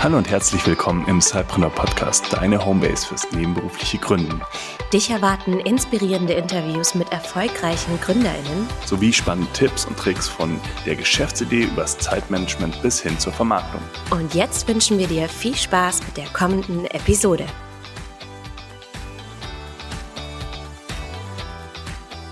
Hallo und herzlich willkommen im Cypreneur Podcast, deine Homebase fürs nebenberufliche Gründen. Dich erwarten inspirierende Interviews mit erfolgreichen GründerInnen sowie spannende Tipps und Tricks von der Geschäftsidee übers Zeitmanagement bis hin zur Vermarktung. Und jetzt wünschen wir dir viel Spaß mit der kommenden Episode.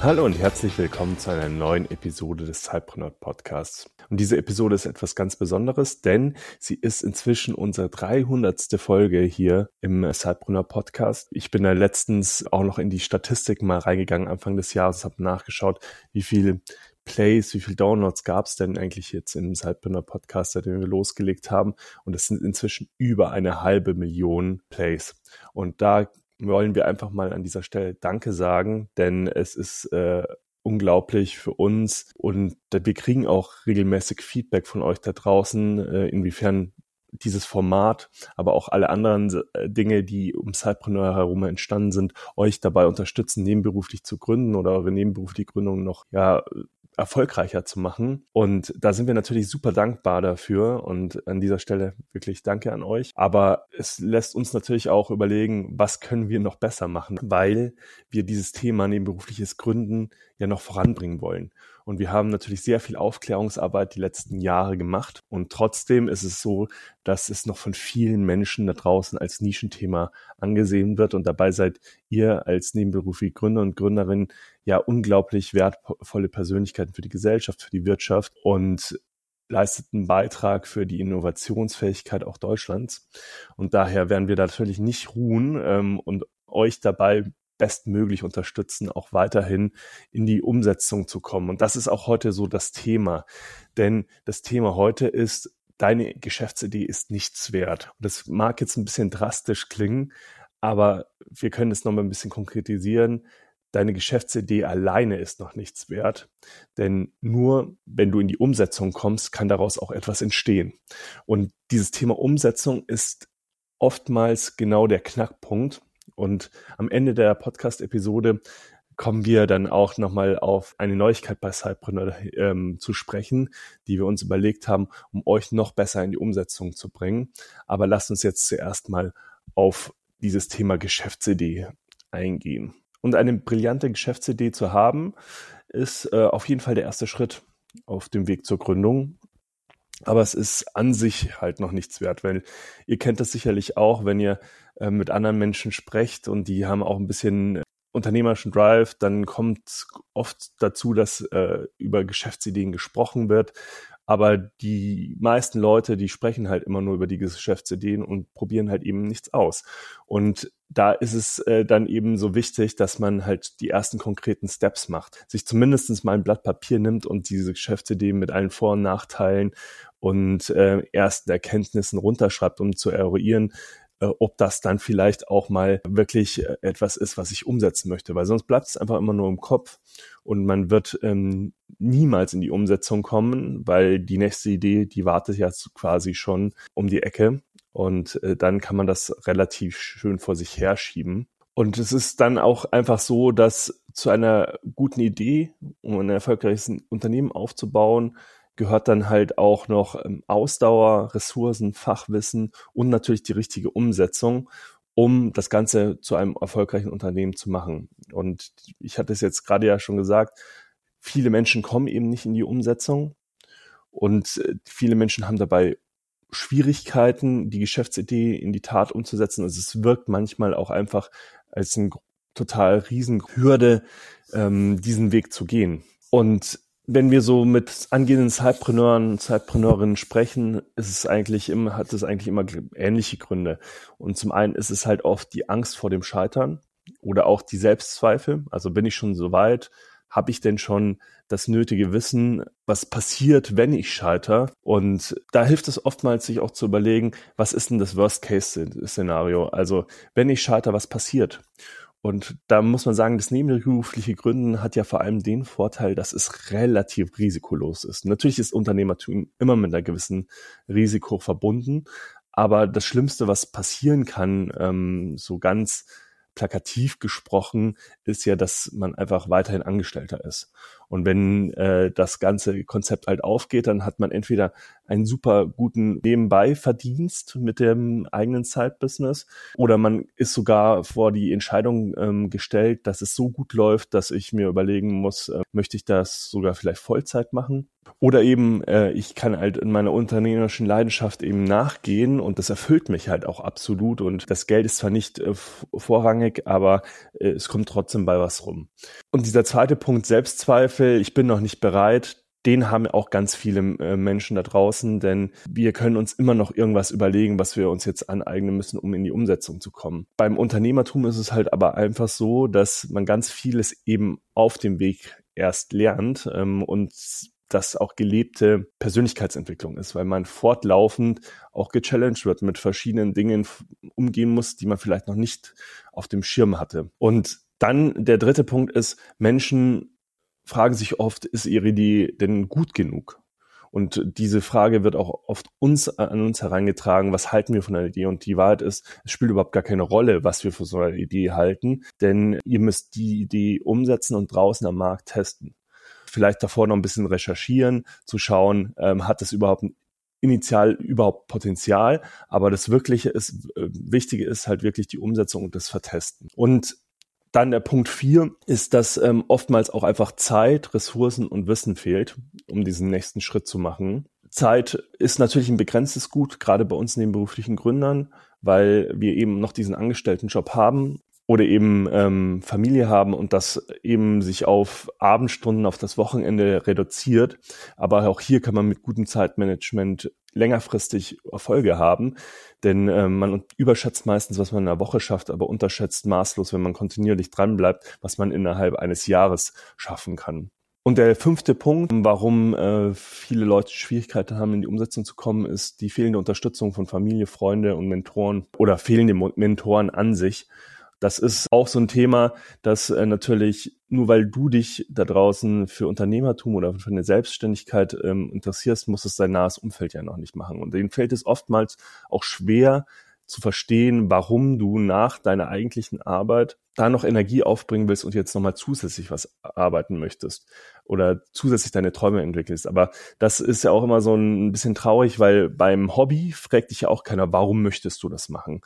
Hallo und herzlich willkommen zu einer neuen Episode des Cypreneur Podcasts. Und diese Episode ist etwas ganz Besonderes, denn sie ist inzwischen unsere 300. Folge hier im Cypreneur Podcast. Ich bin da letztens auch noch in die Statistiken mal reingegangen, Anfang des Jahres, habe nachgeschaut, wie viele Plays, wie viele Downloads gab es denn eigentlich jetzt im Cypreneur Podcast, seitdem wir losgelegt haben. Und es sind inzwischen über eine halbe Million Plays. Und da wollen wir einfach mal an dieser Stelle Danke sagen, denn es ist äh, unglaublich für uns und wir kriegen auch regelmäßig Feedback von euch da draußen, äh, inwiefern dieses Format, aber auch alle anderen äh, Dinge, die um Cypreneur herum entstanden sind, euch dabei unterstützen, nebenberuflich zu gründen oder eure nebenberufliche Gründung noch ja erfolgreicher zu machen. Und da sind wir natürlich super dankbar dafür. Und an dieser Stelle wirklich danke an euch. Aber es lässt uns natürlich auch überlegen, was können wir noch besser machen, weil wir dieses Thema nebenberufliches Gründen ja noch voranbringen wollen. Und wir haben natürlich sehr viel Aufklärungsarbeit die letzten Jahre gemacht. Und trotzdem ist es so, dass es noch von vielen Menschen da draußen als Nischenthema angesehen wird. Und dabei seid ihr als nebenberufliche Gründer und Gründerin ja unglaublich wertvolle Persönlichkeiten für die Gesellschaft, für die Wirtschaft und leistet einen Beitrag für die Innovationsfähigkeit auch Deutschlands. Und daher werden wir natürlich nicht ruhen ähm, und euch dabei bestmöglich unterstützen, auch weiterhin in die Umsetzung zu kommen. Und das ist auch heute so das Thema. Denn das Thema heute ist, deine Geschäftsidee ist nichts wert. Und das mag jetzt ein bisschen drastisch klingen, aber wir können es nochmal ein bisschen konkretisieren. Deine Geschäftsidee alleine ist noch nichts wert, denn nur wenn du in die Umsetzung kommst, kann daraus auch etwas entstehen. Und dieses Thema Umsetzung ist oftmals genau der Knackpunkt, und am Ende der Podcast-Episode kommen wir dann auch nochmal auf eine Neuigkeit bei Cypreneur ähm, zu sprechen, die wir uns überlegt haben, um euch noch besser in die Umsetzung zu bringen. Aber lasst uns jetzt zuerst mal auf dieses Thema Geschäftsidee eingehen. Und eine brillante Geschäftsidee zu haben, ist äh, auf jeden Fall der erste Schritt auf dem Weg zur Gründung. Aber es ist an sich halt noch nichts wert, weil ihr kennt das sicherlich auch, wenn ihr äh, mit anderen Menschen sprecht und die haben auch ein bisschen unternehmerischen Drive, dann kommt oft dazu, dass äh, über Geschäftsideen gesprochen wird. Aber die meisten Leute, die sprechen halt immer nur über die Geschäftsideen und probieren halt eben nichts aus. Und da ist es äh, dann eben so wichtig, dass man halt die ersten konkreten Steps macht, sich zumindestens mal ein Blatt Papier nimmt und diese Geschäftsideen mit allen Vor- und Nachteilen und äh, ersten Erkenntnissen runterschreibt, um zu eruieren, ob das dann vielleicht auch mal wirklich äh, etwas ist, was ich umsetzen möchte, weil sonst bleibt es einfach immer nur im Kopf. Und man wird ähm, niemals in die Umsetzung kommen, weil die nächste Idee, die wartet ja quasi schon um die Ecke. Und äh, dann kann man das relativ schön vor sich herschieben. Und es ist dann auch einfach so, dass zu einer guten Idee, um ein erfolgreiches Unternehmen aufzubauen, gehört dann halt auch noch ähm, Ausdauer, Ressourcen, Fachwissen und natürlich die richtige Umsetzung, um das Ganze zu einem erfolgreichen Unternehmen zu machen. Und ich hatte es jetzt gerade ja schon gesagt, viele Menschen kommen eben nicht in die Umsetzung und äh, viele Menschen haben dabei Schwierigkeiten, die Geschäftsidee in die Tat umzusetzen. Also es wirkt manchmal auch einfach als eine total riesen Hürde, ähm, diesen Weg zu gehen. Und wenn wir so mit angehenden Zeitpreneuren, Zeitpreneurinnen sprechen, ist es eigentlich immer, hat es eigentlich immer ähnliche Gründe. Und zum einen ist es halt oft die Angst vor dem Scheitern oder auch die Selbstzweifel. Also bin ich schon so weit? Habe ich denn schon das nötige Wissen, was passiert, wenn ich scheiter? Und da hilft es oftmals, sich auch zu überlegen, was ist denn das Worst-Case-Szenario? Also, wenn ich scheiter, was passiert? Und da muss man sagen, das nebenberufliche Gründen hat ja vor allem den Vorteil, dass es relativ risikolos ist. Natürlich ist Unternehmertum immer mit einer gewissen Risiko verbunden, aber das Schlimmste, was passieren kann, ähm, so ganz plakativ gesprochen, ist ja, dass man einfach weiterhin Angestellter ist. Und wenn äh, das ganze Konzept halt aufgeht, dann hat man entweder einen super guten Nebenbei-Verdienst mit dem eigenen Side-Business oder man ist sogar vor die Entscheidung ähm, gestellt, dass es so gut läuft, dass ich mir überlegen muss, äh, möchte ich das sogar vielleicht Vollzeit machen? Oder eben, äh, ich kann halt in meiner unternehmerischen Leidenschaft eben nachgehen und das erfüllt mich halt auch absolut. Und das Geld ist zwar nicht äh, vorrangig, aber äh, es kommt trotzdem bei was rum. Und dieser zweite Punkt, Selbstzweifel, ich bin noch nicht bereit, den haben auch ganz viele äh, Menschen da draußen, denn wir können uns immer noch irgendwas überlegen, was wir uns jetzt aneignen müssen, um in die Umsetzung zu kommen. Beim Unternehmertum ist es halt aber einfach so, dass man ganz vieles eben auf dem Weg erst lernt ähm, und das auch gelebte Persönlichkeitsentwicklung ist, weil man fortlaufend auch gechallenged wird, mit verschiedenen Dingen umgehen muss, die man vielleicht noch nicht auf dem Schirm hatte. Und dann der dritte Punkt ist, Menschen fragen sich oft, ist ihre Idee denn gut genug? Und diese Frage wird auch oft uns an uns herangetragen, was halten wir von einer Idee? Und die Wahrheit ist, es spielt überhaupt gar keine Rolle, was wir von so einer Idee halten, denn ihr müsst die Idee umsetzen und draußen am Markt testen vielleicht davor noch ein bisschen recherchieren, zu schauen, ähm, hat es überhaupt initial überhaupt Potenzial, aber das Wirkliche ist, äh, Wichtige ist halt wirklich die Umsetzung und das Vertesten. Und dann der Punkt vier ist, dass ähm, oftmals auch einfach Zeit, Ressourcen und Wissen fehlt, um diesen nächsten Schritt zu machen. Zeit ist natürlich ein begrenztes Gut, gerade bei uns nebenberuflichen Gründern, weil wir eben noch diesen Angestelltenjob haben oder eben ähm, Familie haben und das eben sich auf Abendstunden, auf das Wochenende reduziert. Aber auch hier kann man mit gutem Zeitmanagement längerfristig Erfolge haben, denn äh, man überschätzt meistens, was man in der Woche schafft, aber unterschätzt maßlos, wenn man kontinuierlich dranbleibt, was man innerhalb eines Jahres schaffen kann. Und der fünfte Punkt, warum äh, viele Leute Schwierigkeiten haben, in die Umsetzung zu kommen, ist die fehlende Unterstützung von Familie, Freunde und Mentoren oder fehlende Mentoren an sich. Das ist auch so ein Thema, dass äh, natürlich nur weil du dich da draußen für Unternehmertum oder für eine Selbstständigkeit ähm, interessierst, muss es dein nahes Umfeld ja noch nicht machen. Und denen fällt es oftmals auch schwer zu verstehen, warum du nach deiner eigentlichen Arbeit da noch Energie aufbringen willst und jetzt nochmal zusätzlich was arbeiten möchtest oder zusätzlich deine Träume entwickelst. Aber das ist ja auch immer so ein bisschen traurig, weil beim Hobby fragt dich ja auch keiner, warum möchtest du das machen?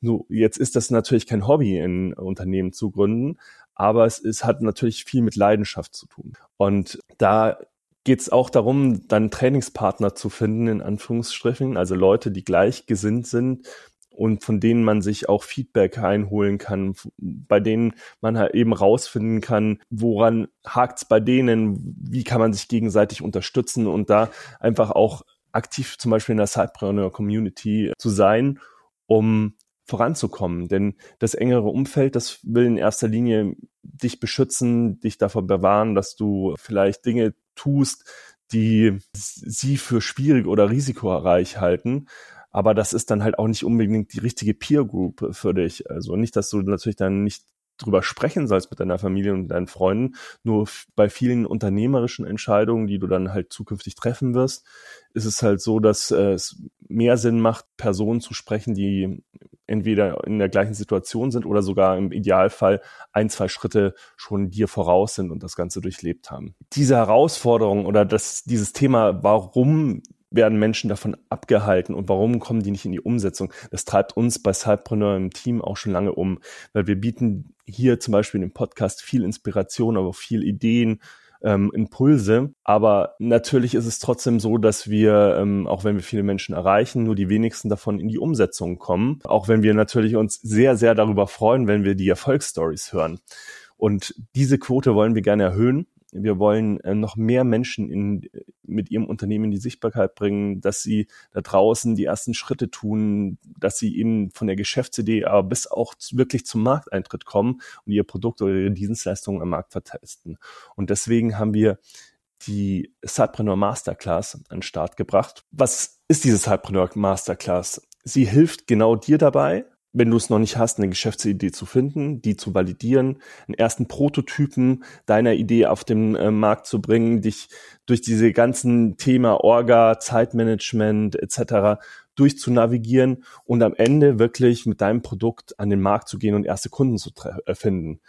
So, jetzt ist das natürlich kein Hobby, in Unternehmen zu gründen, aber es ist, hat natürlich viel mit Leidenschaft zu tun. Und da geht es auch darum, dann Trainingspartner zu finden, in Anführungsstrichen, also Leute, die gleichgesinnt sind und von denen man sich auch Feedback einholen kann, bei denen man halt eben rausfinden kann, woran hakt's bei denen, wie kann man sich gegenseitig unterstützen und da einfach auch aktiv zum Beispiel in der Sidepreneur Community zu sein, um voranzukommen. Denn das engere Umfeld, das will in erster Linie dich beschützen, dich davor bewahren, dass du vielleicht Dinge tust, die sie für schwierig oder risikoreich halten. Aber das ist dann halt auch nicht unbedingt die richtige Peer Group für dich. Also nicht, dass du natürlich dann nicht drüber sprechen sollst mit deiner Familie und deinen Freunden. Nur bei vielen unternehmerischen Entscheidungen, die du dann halt zukünftig treffen wirst, ist es halt so, dass äh, es mehr Sinn macht, Personen zu sprechen, die entweder in der gleichen Situation sind oder sogar im Idealfall ein, zwei Schritte schon dir voraus sind und das Ganze durchlebt haben. Diese Herausforderung oder das, dieses Thema, warum werden Menschen davon abgehalten und warum kommen die nicht in die Umsetzung? Das treibt uns bei Cypreneur im Team auch schon lange um, weil wir bieten hier zum Beispiel in dem Podcast viel Inspiration, aber auch viel Ideen, ähm, Impulse. Aber natürlich ist es trotzdem so, dass wir, ähm, auch wenn wir viele Menschen erreichen, nur die wenigsten davon in die Umsetzung kommen. Auch wenn wir natürlich uns sehr, sehr darüber freuen, wenn wir die Erfolgsstories hören. Und diese Quote wollen wir gerne erhöhen. Wir wollen äh, noch mehr Menschen in, mit ihrem Unternehmen in die Sichtbarkeit bringen, dass sie da draußen die ersten Schritte tun, dass sie eben von der Geschäftsidee aber bis auch wirklich zum Markteintritt kommen und ihr Produkt oder ihre Dienstleistungen am Markt vertesten. Und deswegen haben wir die Cypreneur Masterclass an den Start gebracht. Was ist diese Cypreneur Masterclass? Sie hilft genau dir dabei, wenn du es noch nicht hast, eine Geschäftsidee zu finden, die zu validieren, einen ersten Prototypen deiner Idee auf den äh, Markt zu bringen, dich durch diese ganzen Thema Orga, Zeitmanagement etc. durchzunavigieren und am Ende wirklich mit deinem Produkt an den Markt zu gehen und erste Kunden zu äh, finden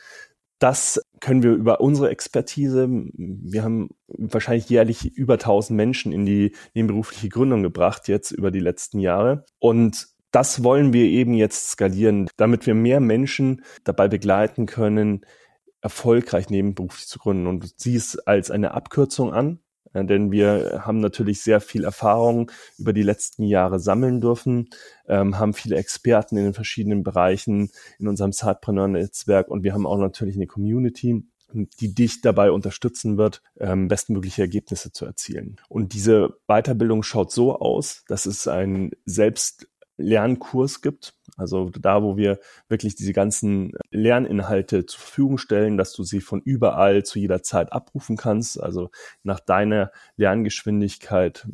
das können wir über unsere Expertise, wir haben wahrscheinlich jährlich über 1000 Menschen in die nebenberufliche Gründung gebracht jetzt über die letzten Jahre. Und das wollen wir eben jetzt skalieren, damit wir mehr Menschen dabei begleiten können, erfolgreich nebenberuflich zu gründen. Und du siehst als eine Abkürzung an, äh, denn wir haben natürlich sehr viel Erfahrung über die letzten Jahre sammeln dürfen, ähm, haben viele Experten in den verschiedenen Bereichen in unserem Sidepreneur-Netzwerk und wir haben auch natürlich eine Community, die dich dabei unterstützen wird, ähm, bestmögliche Ergebnisse zu erzielen. Und diese Weiterbildung schaut so aus, dass es ein selbst Lernkurs gibt. Also da, wo wir wirklich diese ganzen Lerninhalte zur Verfügung stellen, dass du sie von überall zu jeder Zeit abrufen kannst. Also nach deiner Lerngeschwindigkeit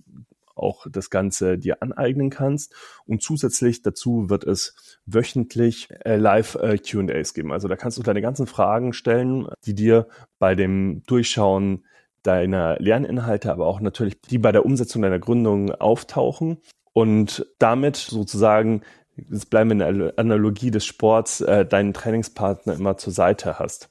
auch das Ganze dir aneignen kannst. Und zusätzlich dazu wird es wöchentlich äh, live äh, QAs geben. Also da kannst du deine ganzen Fragen stellen, die dir bei dem Durchschauen deiner Lerninhalte, aber auch natürlich die bei der Umsetzung deiner Gründung auftauchen und damit sozusagen, jetzt bleiben wir in der Analogie des Sports, äh, deinen Trainingspartner immer zur Seite hast.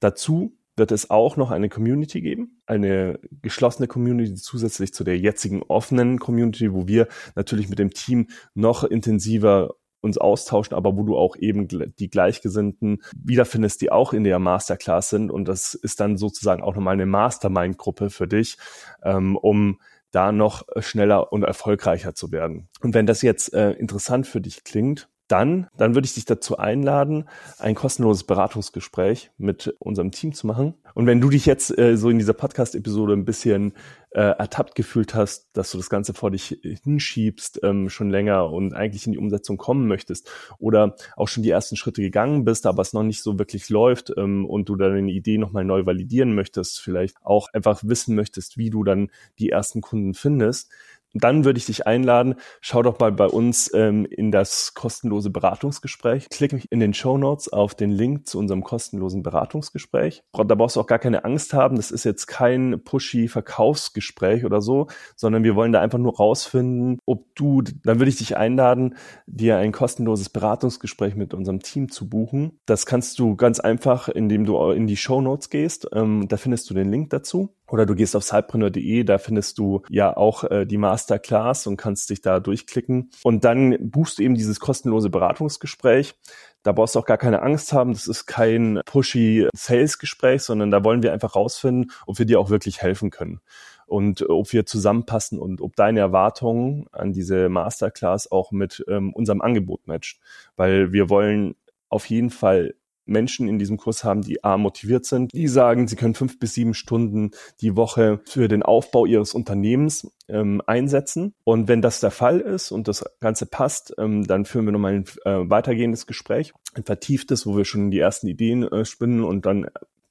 Dazu wird es auch noch eine Community geben, eine geschlossene Community zusätzlich zu der jetzigen offenen Community, wo wir natürlich mit dem Team noch intensiver uns austauschen, aber wo du auch eben die Gleichgesinnten wiederfindest, die auch in der Masterclass sind. Und das ist dann sozusagen auch nochmal eine Mastermind-Gruppe für dich, ähm, um da noch schneller und erfolgreicher zu werden. Und wenn das jetzt äh, interessant für dich klingt, dann, dann würde ich dich dazu einladen, ein kostenloses Beratungsgespräch mit unserem Team zu machen. Und wenn du dich jetzt äh, so in dieser Podcast-Episode ein bisschen äh, ertappt gefühlt hast, dass du das Ganze vor dich hinschiebst ähm, schon länger und eigentlich in die Umsetzung kommen möchtest oder auch schon die ersten Schritte gegangen bist, aber es noch nicht so wirklich läuft ähm, und du deine Idee nochmal neu validieren möchtest, vielleicht auch einfach wissen möchtest, wie du dann die ersten Kunden findest, dann würde ich dich einladen, schau doch mal bei uns ähm, in das kostenlose Beratungsgespräch. Klick mich in den Show Notes auf den Link zu unserem kostenlosen Beratungsgespräch. Da brauchst du auch gar keine Angst haben. Das ist jetzt kein pushy Verkaufsgespräch oder so, sondern wir wollen da einfach nur rausfinden, ob du, dann würde ich dich einladen, dir ein kostenloses Beratungsgespräch mit unserem Team zu buchen. Das kannst du ganz einfach, indem du in die Show Notes gehst. Ähm, da findest du den Link dazu. Oder du gehst auf sidepreneur.de, da findest du ja auch äh, die Masterclass und kannst dich da durchklicken. Und dann buchst du eben dieses kostenlose Beratungsgespräch. Da brauchst du auch gar keine Angst haben. Das ist kein pushy Sales-Gespräch, sondern da wollen wir einfach rausfinden, ob wir dir auch wirklich helfen können und ob wir zusammenpassen und ob deine Erwartungen an diese Masterclass auch mit ähm, unserem Angebot matcht. Weil wir wollen auf jeden Fall Menschen in diesem Kurs haben, die A motiviert sind, die sagen, sie können fünf bis sieben Stunden die Woche für den Aufbau ihres Unternehmens ähm, einsetzen. Und wenn das der Fall ist und das Ganze passt, ähm, dann führen wir nochmal ein äh, weitergehendes Gespräch, ein vertieftes, wo wir schon die ersten Ideen äh, spinnen und dann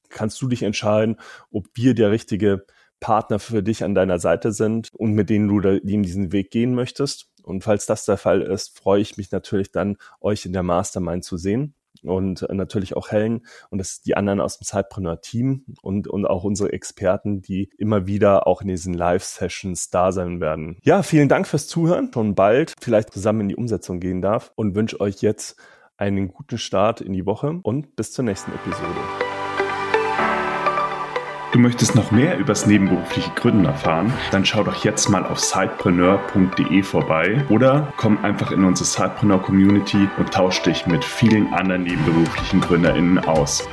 kannst du dich entscheiden, ob wir der richtige Partner für dich an deiner Seite sind und mit denen du da, in diesen Weg gehen möchtest. Und falls das der Fall ist, freue ich mich natürlich dann, euch in der Mastermind zu sehen und natürlich auch Helen und das die anderen aus dem Zeitpreneur-Team und, und auch unsere Experten, die immer wieder auch in diesen Live-Sessions da sein werden. Ja, vielen Dank fürs Zuhören. Schon bald vielleicht zusammen in die Umsetzung gehen darf und wünsche euch jetzt einen guten Start in die Woche und bis zur nächsten Episode. Du möchtest noch mehr übers nebenberufliche Gründen erfahren? Dann schau doch jetzt mal auf sidepreneur.de vorbei oder komm einfach in unsere Sidepreneur Community und tausch dich mit vielen anderen nebenberuflichen GründerInnen aus.